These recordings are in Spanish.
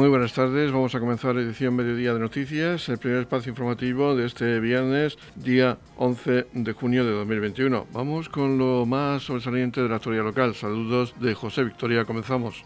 Muy buenas tardes, vamos a comenzar edición Mediodía de Noticias, el primer espacio informativo de este viernes, día 11 de junio de 2021. Vamos con lo más sobresaliente de la historia local. Saludos de José Victoria, comenzamos.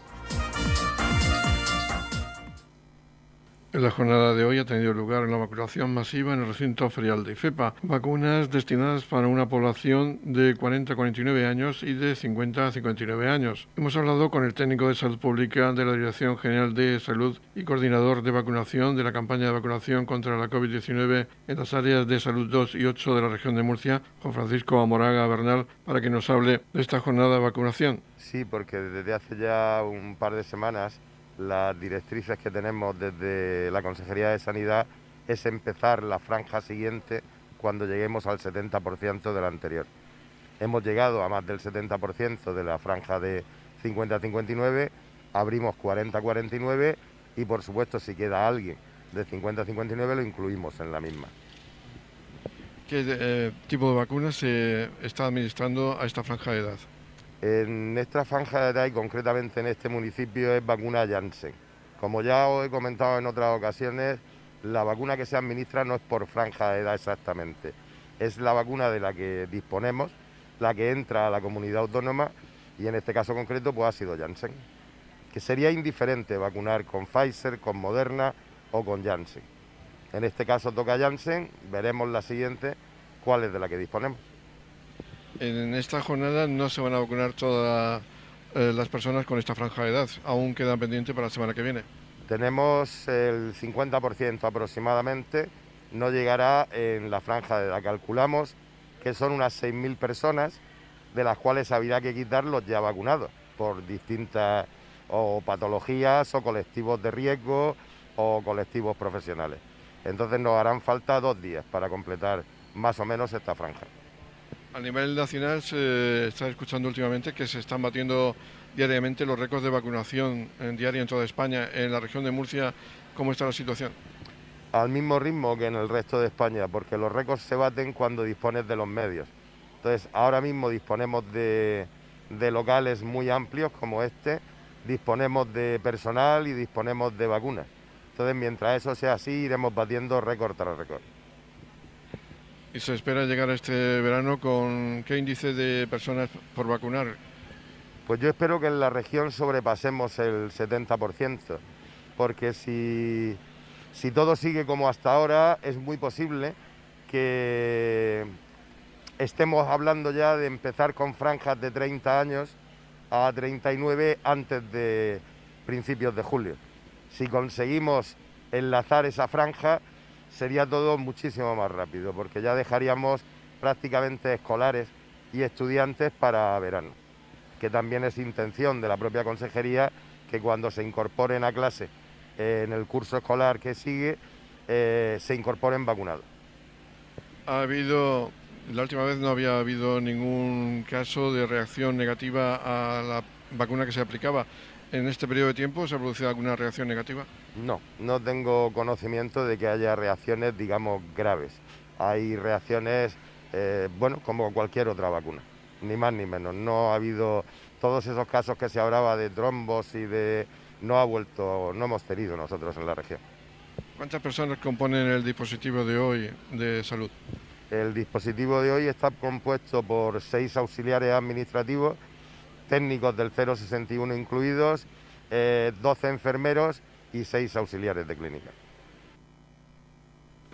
En la jornada de hoy ha tenido lugar una vacunación masiva en el recinto ferial de IFEPA. Vacunas destinadas para una población de 40 a 49 años y de 50 a 59 años. Hemos hablado con el técnico de salud pública de la Dirección General de Salud y coordinador de vacunación de la campaña de vacunación contra la COVID-19 en las áreas de salud 2 y 8 de la región de Murcia, Juan Francisco Amoraga Bernal, para que nos hable de esta jornada de vacunación. Sí, porque desde hace ya un par de semanas las directrices que tenemos desde la Consejería de Sanidad es empezar la franja siguiente cuando lleguemos al 70% de la anterior. Hemos llegado a más del 70% de la franja de 50-59, abrimos 40-49 y por supuesto si queda alguien de 50-59 lo incluimos en la misma. ¿Qué eh, tipo de vacunas se está administrando a esta franja de edad? En esta franja de edad y concretamente en este municipio es vacuna Janssen. Como ya os he comentado en otras ocasiones, la vacuna que se administra no es por franja de edad exactamente, es la vacuna de la que disponemos, la que entra a la comunidad autónoma y en este caso concreto pues ha sido Janssen. Que sería indiferente vacunar con Pfizer, con Moderna o con Janssen. En este caso toca Janssen, veremos la siguiente cuál es de la que disponemos. En esta jornada no se van a vacunar todas eh, las personas con esta franja de edad, aún queda pendiente para la semana que viene. Tenemos el 50% aproximadamente, no llegará en la franja de edad. Calculamos que son unas 6.000 personas, de las cuales habría que quitar los ya vacunados por distintas o patologías o colectivos de riesgo o colectivos profesionales. Entonces nos harán falta dos días para completar más o menos esta franja. A nivel nacional se está escuchando últimamente que se están batiendo diariamente los récords de vacunación en diaria en toda España. En la región de Murcia, ¿cómo está la situación? Al mismo ritmo que en el resto de España, porque los récords se baten cuando dispones de los medios. Entonces, ahora mismo disponemos de, de locales muy amplios como este, disponemos de personal y disponemos de vacunas. Entonces, mientras eso sea así, iremos batiendo récord tras récord. ¿Y se espera llegar este verano con qué índice de personas por vacunar? Pues yo espero que en la región sobrepasemos el 70%, porque si, si todo sigue como hasta ahora, es muy posible que estemos hablando ya de empezar con franjas de 30 años a 39 antes de principios de julio. Si conseguimos enlazar esa franja, sería todo muchísimo más rápido, porque ya dejaríamos prácticamente escolares y estudiantes para verano, que también es intención de la propia consejería que cuando se incorporen a clase en el curso escolar que sigue, eh, se incorporen vacunados. Ha habido, la última vez no había habido ningún caso de reacción negativa a la vacuna que se aplicaba. ¿En este periodo de tiempo se ha producido alguna reacción negativa? No, no tengo conocimiento de que haya reacciones, digamos, graves. Hay reacciones, eh, bueno, como cualquier otra vacuna, ni más ni menos. No ha habido todos esos casos que se hablaba de trombos y de... No ha vuelto, no hemos tenido nosotros en la región. ¿Cuántas personas componen el dispositivo de hoy de salud? El dispositivo de hoy está compuesto por seis auxiliares administrativos técnicos del 061 incluidos, 12 eh, enfermeros y 6 auxiliares de clínica.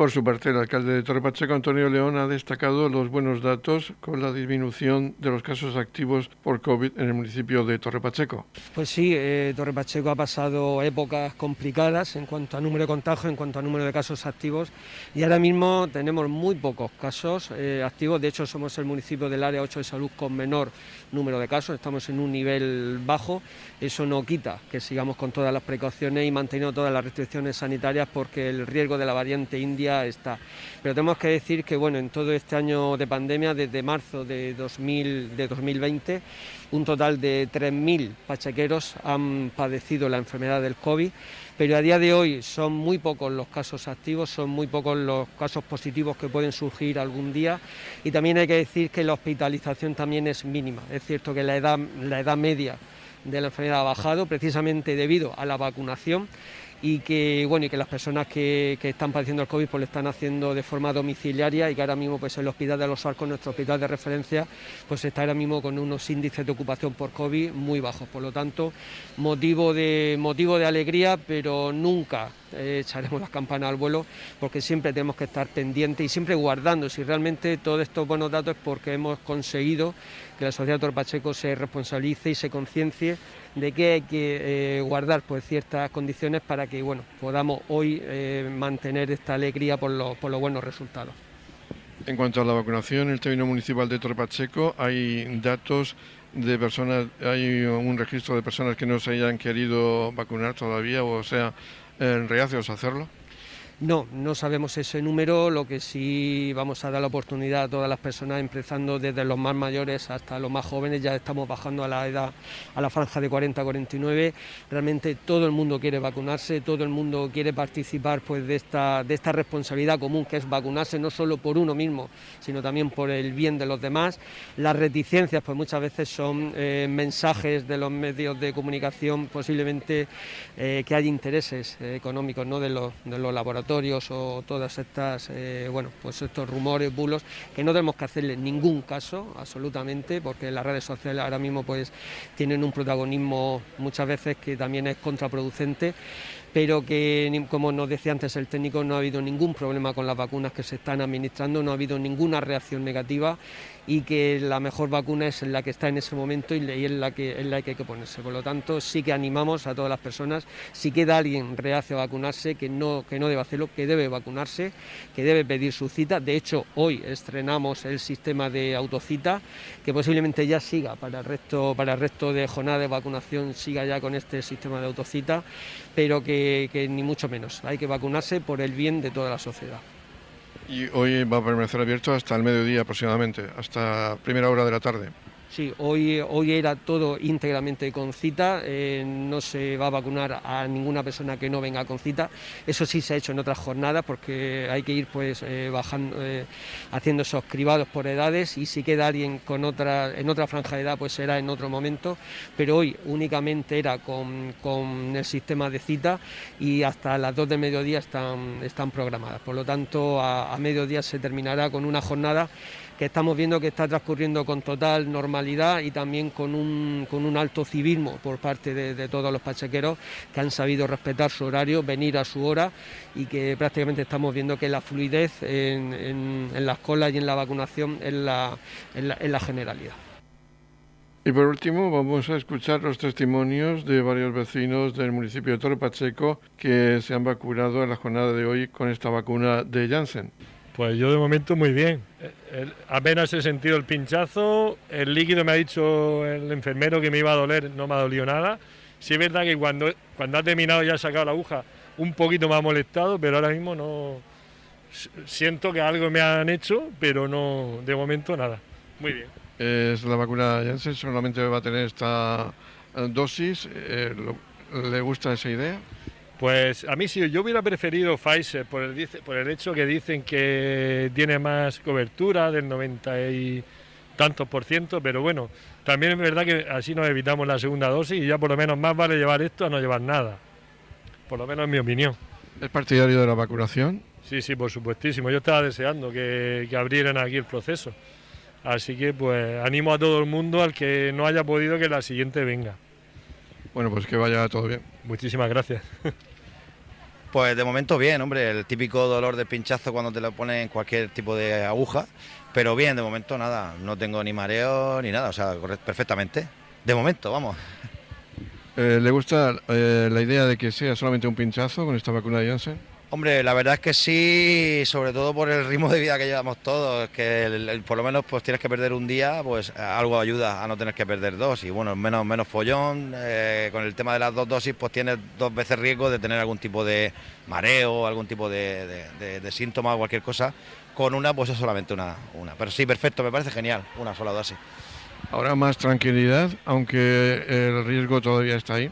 Por su parte, el alcalde de Torre Pacheco, Antonio León, ha destacado los buenos datos con la disminución de los casos activos por COVID en el municipio de Torre Pacheco. Pues sí, eh, Torre Pacheco ha pasado épocas complicadas en cuanto a número de contagios, en cuanto a número de casos activos y ahora mismo tenemos muy pocos casos eh, activos. De hecho, somos el municipio del área 8 de salud con menor número de casos, estamos en un nivel bajo. Eso no quita que sigamos con todas las precauciones y manteniendo todas las restricciones sanitarias porque el riesgo de la variante india está. Pero tenemos que decir que bueno, en todo este año de pandemia, desde marzo de, 2000, de 2020, un total de 3.000 pachequeros han padecido la enfermedad del COVID, pero a día de hoy son muy pocos los casos activos, son muy pocos los casos positivos que pueden surgir algún día y también hay que decir que la hospitalización también es mínima. Es cierto que la edad media de la enfermedad ha bajado precisamente debido a la vacunación y que bueno y que las personas que, están padeciendo el COVID pues lo están haciendo de forma domiciliaria y que ahora mismo pues el hospital de los Arcos, nuestro hospital de referencia, pues está ahora mismo con unos índices de ocupación por COVID muy bajos. Por lo tanto, motivo de motivo de alegría, pero nunca eh, echaremos las campanas al vuelo porque siempre tenemos que estar pendientes y siempre guardando si realmente todos estos buenos datos es porque hemos conseguido que la sociedad Torpacheco se responsabilice y se conciencie de que hay que eh, guardar pues, ciertas condiciones para que bueno, podamos hoy eh, mantener esta alegría por, por los buenos resultados. En cuanto a la vacunación, en el término municipal de Torpacheco hay datos de personas, hay un registro de personas que no se hayan querido vacunar todavía o sea, en reacios a hacerlo. No, no sabemos ese número, lo que sí vamos a dar la oportunidad a todas las personas, empezando desde los más mayores hasta los más jóvenes, ya estamos bajando a la edad, a la franja de 40-49, realmente todo el mundo quiere vacunarse, todo el mundo quiere participar pues de esta, de esta responsabilidad común que es vacunarse no solo por uno mismo, sino también por el bien de los demás. Las reticencias pues muchas veces son eh, mensajes de los medios de comunicación, posiblemente eh, que hay intereses eh, económicos ¿no? de, de los laboratorios o todas estas, eh, bueno, pues estos rumores, bulos, que no tenemos que hacerle ningún caso, absolutamente, porque las redes sociales ahora mismo pues tienen un protagonismo muchas veces que también es contraproducente pero que, como nos decía antes el técnico, no ha habido ningún problema con las vacunas que se están administrando, no ha habido ninguna reacción negativa y que la mejor vacuna es la que está en ese momento y es la que, la que hay que ponerse. Por lo tanto, sí que animamos a todas las personas, si queda alguien reacio a vacunarse, que no, que no debe hacerlo, que debe vacunarse, que debe pedir su cita. De hecho, hoy estrenamos el sistema de autocita, que posiblemente ya siga para el resto, para el resto de jornada de vacunación, siga ya con este sistema de autocita, pero que ni mucho menos. Hay que vacunarse por el bien de toda la sociedad. Y hoy va a permanecer abierto hasta el mediodía aproximadamente, hasta primera hora de la tarde. Sí, hoy, hoy era todo íntegramente con cita, eh, no se va a vacunar a ninguna persona que no venga con cita. Eso sí se ha hecho en otras jornadas porque hay que ir pues eh, bajando, eh, haciendo esos cribados por edades y si queda alguien con otra, en otra franja de edad pues será en otro momento, pero hoy únicamente era con, el sistema de cita y hasta las 2 de mediodía están, están programadas. Por lo tanto, a mediodía se terminará con una jornada que estamos viendo que está transcurriendo con total normalidad y también con un, con un alto civismo por parte de, todos los pachequeros que han sabido respetar su horario, venir a su hora y que prácticamente estamos viendo que la fluidez en, en, las colas y en la vacunación es la, la, generalidad. Y por último, vamos a escuchar los testimonios de varios vecinos del municipio de Torre Pacheco que se han vacunado en la jornada de hoy con esta vacuna de Janssen. Pues yo de momento muy bien. apenas he sentido el pinchazo, el líquido me ha dicho el enfermero que me iba a doler, no me ha dolido nada. Sí es verdad que cuando, cuando ha terminado ya ha sacado la aguja, un poquito me ha molestado, pero ahora mismo no... Siento que algo me han hecho, pero no, de momento nada. Muy bien. Es la vacuna Janssen, solamente va a tener esta eh, dosis. Eh, ¿Le gusta esa idea? Pues a mí sí, yo hubiera preferido Pfizer por el, por el hecho que dicen que tiene más cobertura del 90 y tantos por ciento, pero bueno, también es verdad que así nos evitamos la segunda dosis y ya por lo menos más vale llevar esto a no llevar nada. Por lo menos en mi opinión. ¿Es partidario de la vacunación? Sí, sí, por supuestísimo. Yo estaba deseando que, que abrieran aquí el proceso. Así que pues animo a todo el mundo al que no haya podido que la siguiente venga. Bueno, pues que vaya todo bien. Muchísimas gracias. Pues de momento bien, hombre, el típico dolor de pinchazo cuando te lo ponen cualquier tipo de aguja, pero bien, de momento nada, no tengo ni mareo ni nada, o sea, perfectamente. De momento, vamos. Eh, ¿Le gusta eh, la idea de que sea solamente un pinchazo con esta vacuna de Janssen? Hombre, la verdad es que sí, sobre todo por el ritmo de vida que llevamos todos, que por lo menos pues tienes que perder un día, pues algo ayuda a no tener que perder dos y bueno, menos menos follón, eh, con el tema de las dos dosis pues tienes dos veces riesgo de tener algún tipo de mareo, algún tipo de, de, síntoma o cualquier cosa, con una pues es solamente una, una, pero sí, perfecto, me parece genial, una sola dosis. Ahora más tranquilidad, aunque el riesgo todavía está ahí.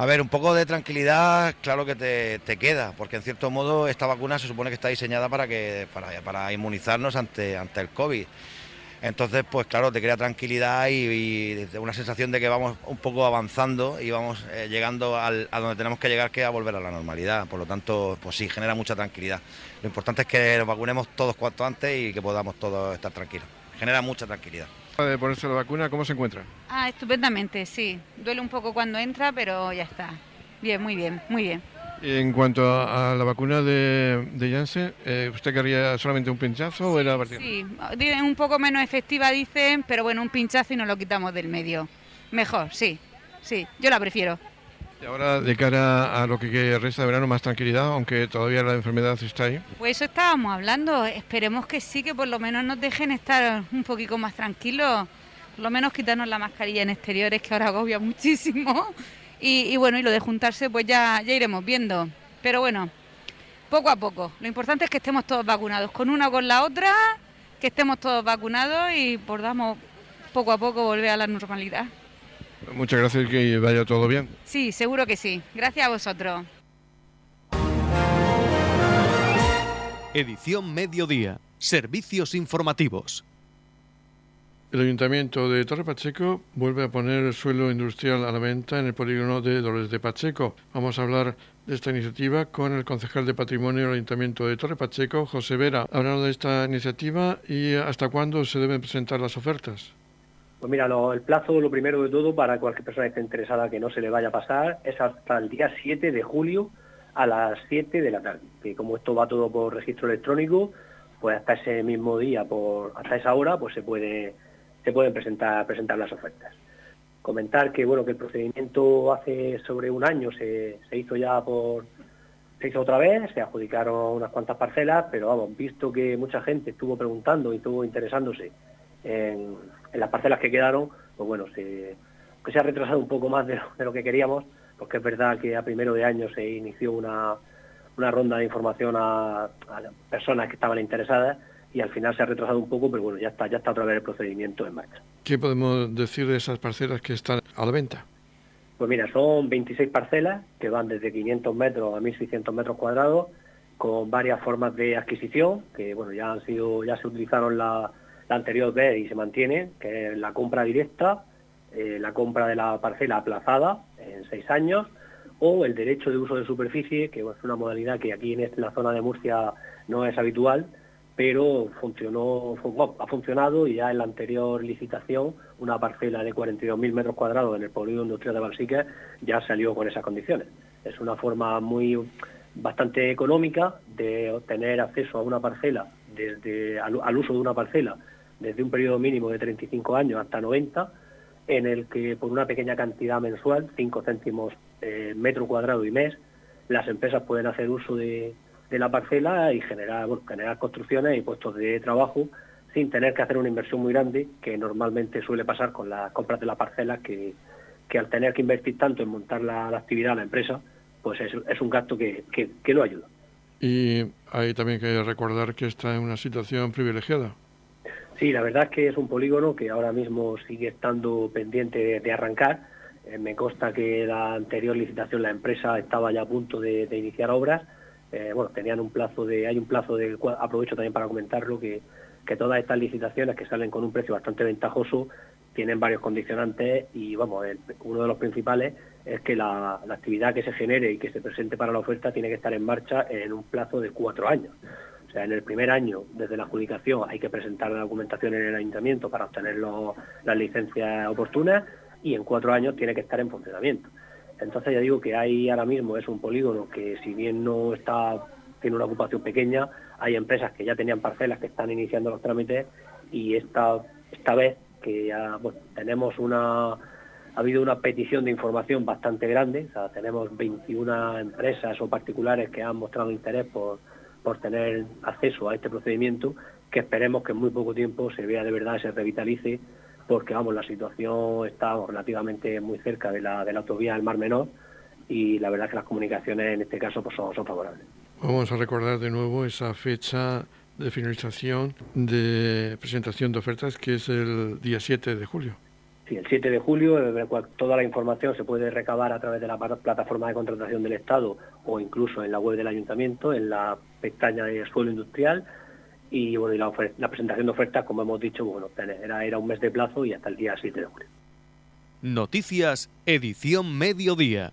A ver, un poco de tranquilidad, claro que te, queda, porque en cierto modo esta vacuna se supone que está diseñada para que para, inmunizarnos ante, ante el COVID. Entonces, pues claro, te crea tranquilidad y, una sensación de que vamos un poco avanzando y vamos eh, llegando a donde tenemos que llegar, que es a volver a la normalidad. Por lo tanto, pues sí, genera mucha tranquilidad. Lo importante es que nos vacunemos todos cuanto antes y que podamos todos estar tranquilos. Genera mucha tranquilidad. De ponerse la vacuna, ¿cómo se encuentra? Ah, estupendamente, sí. Duele un poco cuando entra, pero ya está. Bien, muy bien, muy bien. En cuanto a, la vacuna de, de Janssen, eh, ¿usted querría solamente un pinchazo o era Sí, un poco menos efectiva dicen, pero bueno, un pinchazo y nos lo quitamos del medio. Mejor, sí, sí, yo la prefiero. Y ahora, de cara a lo que resta de verano, más tranquilidad, aunque todavía la enfermedad está ahí. Pues eso estábamos hablando. Esperemos que sí, que por lo menos nos dejen estar un poquito más tranquilos. Por lo menos quitarnos la mascarilla en exteriores, que ahora agobia muchísimo. Y, bueno, y lo de juntarse, pues ya, ya iremos viendo. Pero bueno, poco a poco. Lo importante es que estemos todos vacunados, con una o con la otra, que estemos todos vacunados y podamos poco a poco volver a la normalidad. Muchas gracias y que vaya todo bien. Sí, seguro que sí. Gracias a vosotros. Edición Mediodía. Servicios informativos. El Ayuntamiento de Torre Pacheco vuelve a poner el suelo industrial a la venta en el polígono de Dolores de Pacheco. Vamos a hablar de esta iniciativa con el concejal de Patrimonio del Ayuntamiento de Torre Pacheco, José Vera. Hablando de esta iniciativa y hasta cuándo se deben presentar las ofertas. Pues mira, el plazo, lo primero de todo, para cualquier persona que esté interesada que no se le vaya a pasar, es hasta el día 7 de julio a las 7 de la tarde. Que como esto va todo por registro electrónico, pues hasta ese mismo día, por, hasta esa hora, pues se puede se pueden presentar, presentar las ofertas. Comentar que bueno que el procedimiento hace sobre un año se, hizo ya por se hizo otra vez, se adjudicaron unas cuantas parcelas, pero vamos, visto que mucha gente estuvo preguntando y estuvo interesándose en, las parcelas que quedaron, pues bueno, se, que se ha retrasado un poco más de lo, que queríamos, porque es verdad que a primero de año se inició una, ronda de información a, personas que estaban interesadas y al final se ha retrasado un poco, pero bueno, ya está, ya está otra vez el procedimiento en marcha. ¿Qué podemos decir de esas parcelas que están a la venta? Pues mira, son 26 parcelas que van desde 500 metros a 1.600 metros cuadrados, con varias formas de adquisición, que bueno, ya han sido, ya se utilizaron la, anterior vez y se mantiene, que es la compra directa, eh, la compra de la parcela aplazada en seis años, o el derecho de uso de superficie, que es una modalidad que aquí en la zona de Murcia no es habitual, pero funcionó, ha funcionado y ya en la anterior licitación una parcela de 42.000 metros cuadrados en el polígono industrial de Balsique ya salió con esas condiciones. Es una forma muy bastante económica de obtener acceso a una parcela desde al, uso de una parcela desde un periodo mínimo de 35 años hasta 90 en el que por una pequeña cantidad mensual, 5 céntimos eh, metro cuadrado y mes, las empresas pueden hacer uso de, de la parcela y generar, generar construcciones y puestos de trabajo sin tener que hacer una inversión muy grande, que normalmente suele pasar con las compras de la parcela, que, que al tener que invertir tanto en montar la, actividad a la empresa, pues es, es un gasto que, que, lo ayuda. Y hay también que recordar que está en una situación privilegiada. Sí, la verdad es que es un polígono que ahora mismo sigue estando pendiente de, arrancar. Eh, me consta que la anterior licitación la empresa estaba ya a punto de iniciar obras eh, bueno, tenían un plazo de, hay un plazo de, aprovecho también para comentarlo, que, que todas estas licitaciones que salen con un precio bastante ventajoso tienen varios condicionantes y vamos, uno de los principales es que la, actividad que se genere y que se presente para la oferta tiene que estar en marcha en un plazo de cuatro años. O sea, en el primer año, desde la adjudicación, hay que presentar la documentación en el ayuntamiento para obtener las licencias oportunas y en cuatro años tiene que estar en funcionamiento. Entonces ya digo que hay ahora mismo es un polígono que si bien no está tiene una ocupación pequeña, hay empresas que ya tenían parcelas que están iniciando los trámites y esta esta vez que ya tenemos una ha habido una petición de información bastante grande, tenemos 21 empresas o particulares que han mostrado interés por, por tener acceso a este procedimiento, que esperemos que en muy poco tiempo se vea de verdad, se revitalice porque vamos, la situación está relativamente muy cerca de la, de la autovía del Mar Menor y la verdad es que las comunicaciones en este caso pues, son, favorables. Vamos a recordar de nuevo esa fecha de finalización de presentación de ofertas que es el día 7 de julio. El 7 de julio toda la información se puede recabar a través de la plataforma de contratación del Estado o incluso en la web del Ayuntamiento, en la pestaña de suelo industrial y bueno la, presentación de ofertas, como hemos dicho, bueno, era, era un mes de plazo y hasta el día 7 de julio. Noticias, edición mediodía.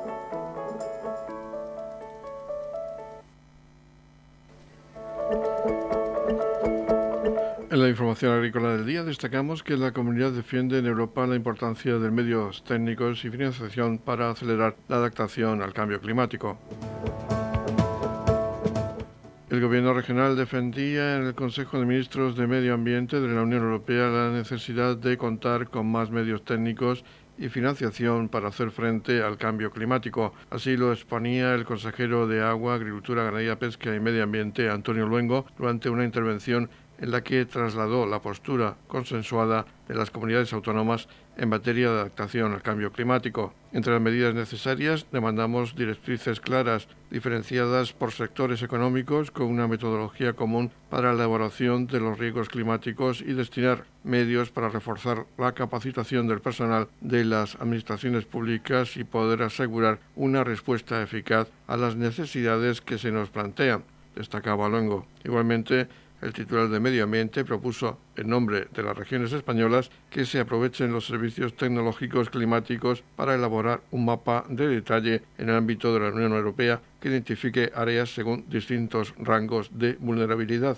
En la información agrícola del día destacamos que la comunidad defiende en Europa la importancia de medios técnicos y financiación para acelerar la adaptación al cambio climático. El gobierno regional defendía en el Consejo de Ministros de Medio Ambiente de la Unión Europea la necesidad de contar con más medios técnicos y financiación para hacer frente al cambio climático. Así lo exponía el consejero de Agua, Agricultura, Ganadería, Pesca y Medio Ambiente, Antonio Luengo, durante una intervención en la que trasladó la postura consensuada de las comunidades autónomas en materia de adaptación al cambio climático. Entre las medidas necesarias demandamos directrices claras, diferenciadas por sectores económicos, con una metodología común para la elaboración de los riesgos climáticos y destinar medios para reforzar la capacitación del personal de las administraciones públicas y poder asegurar una respuesta eficaz a las necesidades que se nos plantean, destacaba Luengo. Igualmente, el titular de Medio Ambiente propuso, en nombre de las regiones españolas, que se aprovechen los servicios tecnológicos climáticos para elaborar un mapa de detalle en el ámbito de la Unión Europea que identifique áreas según distintos rangos de vulnerabilidad.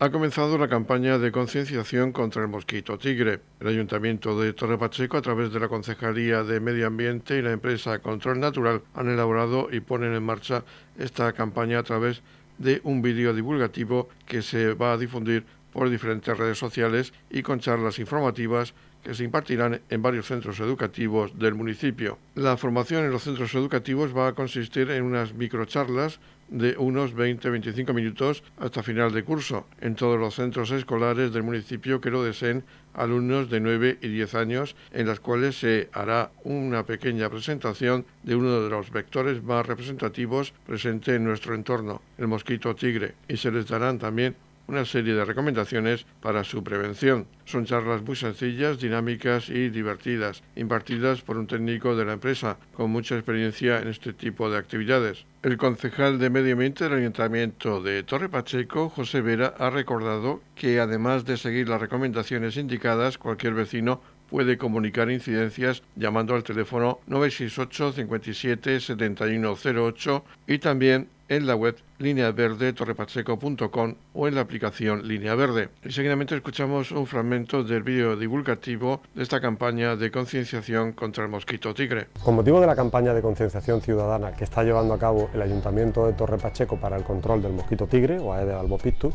Ha comenzado la campaña de concienciación contra el mosquito tigre. El Ayuntamiento de Torre Pacheco, a través de la Concejalía de Medio Ambiente y la empresa Control Natural, han elaborado y ponen en marcha esta campaña a través de un vídeo divulgativo que se va a difundir por diferentes redes sociales y con charlas informativas se impartirán en varios centros educativos del municipio. La formación en los centros educativos va a consistir en unas microcharlas de unos 20-25 minutos hasta final de curso en todos los centros escolares del municipio que lo deseen alumnos de 9 y 10 años en las cuales se hará una pequeña presentación de uno de los vectores más representativos presente en nuestro entorno, el mosquito tigre, y se les darán también una serie de recomendaciones para su prevención. Son charlas muy sencillas, dinámicas y divertidas, impartidas por un técnico de la empresa con mucha experiencia en este tipo de actividades. El concejal de Medio Ambiente del Ayuntamiento de Torre Pacheco, José Vera, ha recordado que además de seguir las recomendaciones indicadas, cualquier vecino puede comunicar incidencias llamando al teléfono 968 57 7108 y también en la web lineaverde.torrepacheco.com o en la aplicación Línea Verde. Y seguidamente escuchamos un fragmento del vídeo divulgativo de esta campaña de concienciación contra el mosquito tigre. Con motivo de la campaña de concienciación ciudadana que está llevando a cabo el Ayuntamiento de Torre Pacheco para el control del mosquito tigre o Aedes albopictus,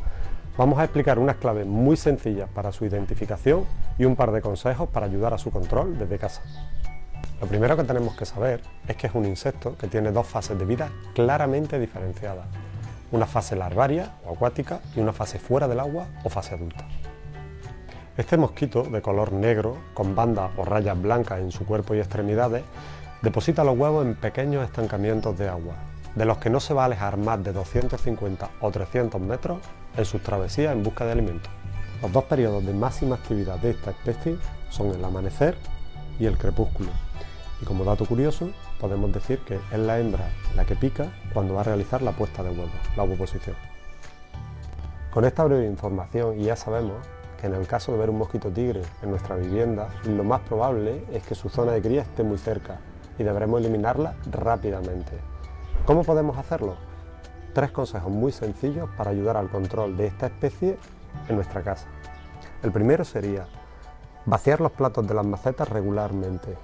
vamos a explicar unas claves muy sencillas para su identificación y un par de consejos para ayudar a su control desde casa. Lo primero que tenemos que saber es que es un insecto que tiene dos fases de vida claramente diferenciadas. Una fase larvaria o acuática y una fase fuera del agua o fase adulta. Este mosquito de color negro, con bandas o rayas blancas en su cuerpo y extremidades, deposita los huevos en pequeños estancamientos de agua, de los que no se va a alejar más de 250 o 300 metros en sus travesías en busca de alimento. Los dos periodos de máxima actividad de esta especie son el amanecer y el crepúsculo, y como dato curioso, podemos decir que es la hembra la que pica cuando va a realizar la puesta de huevos, la ovoposición. Con esta breve información ya sabemos que en el caso de ver un mosquito tigre en nuestra vivienda, lo más probable es que su zona de cría esté muy cerca y deberemos eliminarla rápidamente. ¿Cómo podemos hacerlo? Tres consejos muy sencillos para ayudar al control de esta especie en nuestra casa. El primero sería vaciar los platos de las macetas regularmente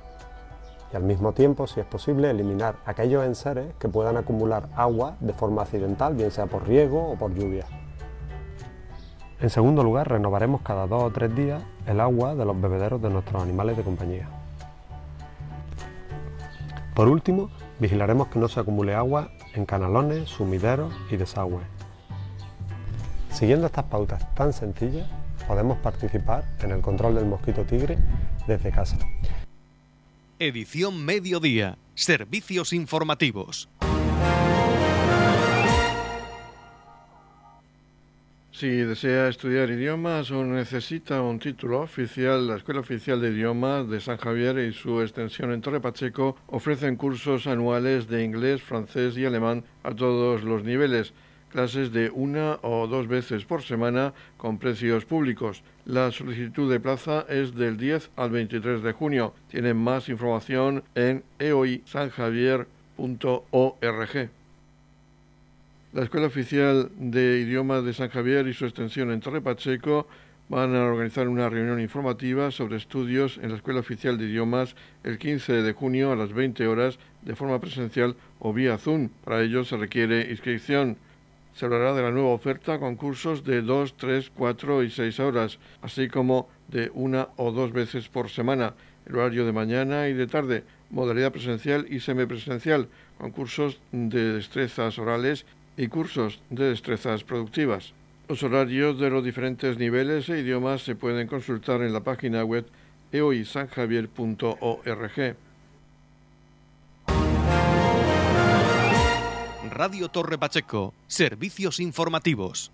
y al mismo tiempo, si es posible, eliminar aquellos enseres que puedan acumular agua de forma accidental, bien sea por riego o por lluvia. En segundo lugar, renovaremos cada dos o tres días el agua de los bebederos de nuestros animales de compañía. Por último, vigilaremos que no se acumule agua en canalones, sumideros y desagües. Siguiendo estas pautas tan sencillas, podemos participar en el control del mosquito tigre desde casa. Edición Mediodía. Servicios informativos. Si desea estudiar idiomas o necesita un título oficial, la Escuela Oficial de Idiomas de San Javier y su extensión en Torre Pacheco ofrecen cursos anuales de inglés, francés y alemán a todos los niveles, clases de una o dos veces por semana con precios públicos. La solicitud de plaza es del 10 al 23 de junio. Tienen más información en eoisanjavier.org. La Escuela Oficial de Idiomas de San Javier y su extensión en Torre Pacheco van a organizar una reunión informativa sobre estudios en la Escuela Oficial de Idiomas el 15 de junio a las 20 horas de forma presencial o vía Zoom. Para ello se requiere inscripción. Se hablará de la nueva oferta con cursos de 2, 3, 4 y 6 horas, así como de una o dos veces por semana, el horario de mañana y de tarde, modalidad presencial y semipresencial, con cursos de destrezas orales y cursos de destrezas productivas. Los horarios de los diferentes niveles e idiomas se pueden consultar en la página web eoisanjavier.org. Radio Torre Pacheco, servicios informativos.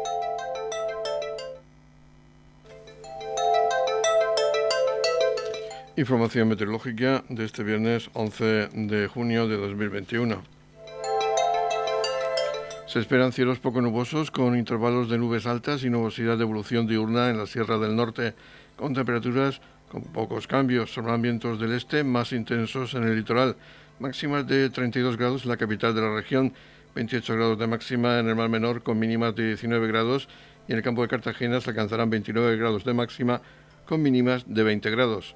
Información meteorológica de este viernes 11 de junio de 2021. Se esperan cielos poco nubosos con intervalos de nubes altas y nubosidad de evolución diurna en la Sierra del Norte, con temperaturas con pocos cambios. Son vientos del este más intensos en el litoral, máximas de 32 grados en la capital de la región, 28 grados de máxima en el Mar Menor con mínimas de 19 grados y en el campo de Cartagena se alcanzarán 29 grados de máxima con mínimas de 20 grados.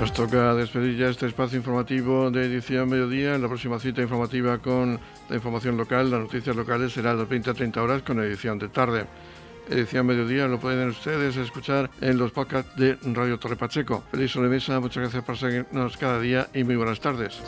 Nos toca despedir ya este espacio informativo de edición mediodía. La próxima cita informativa con la información local, las noticias locales, será las 20 a 30 horas con edición de tarde. Edición mediodía lo pueden ustedes escuchar en los podcasts de Radio Torre Pacheco. Feliz sobremesa, muchas gracias por seguirnos cada día y muy buenas tardes.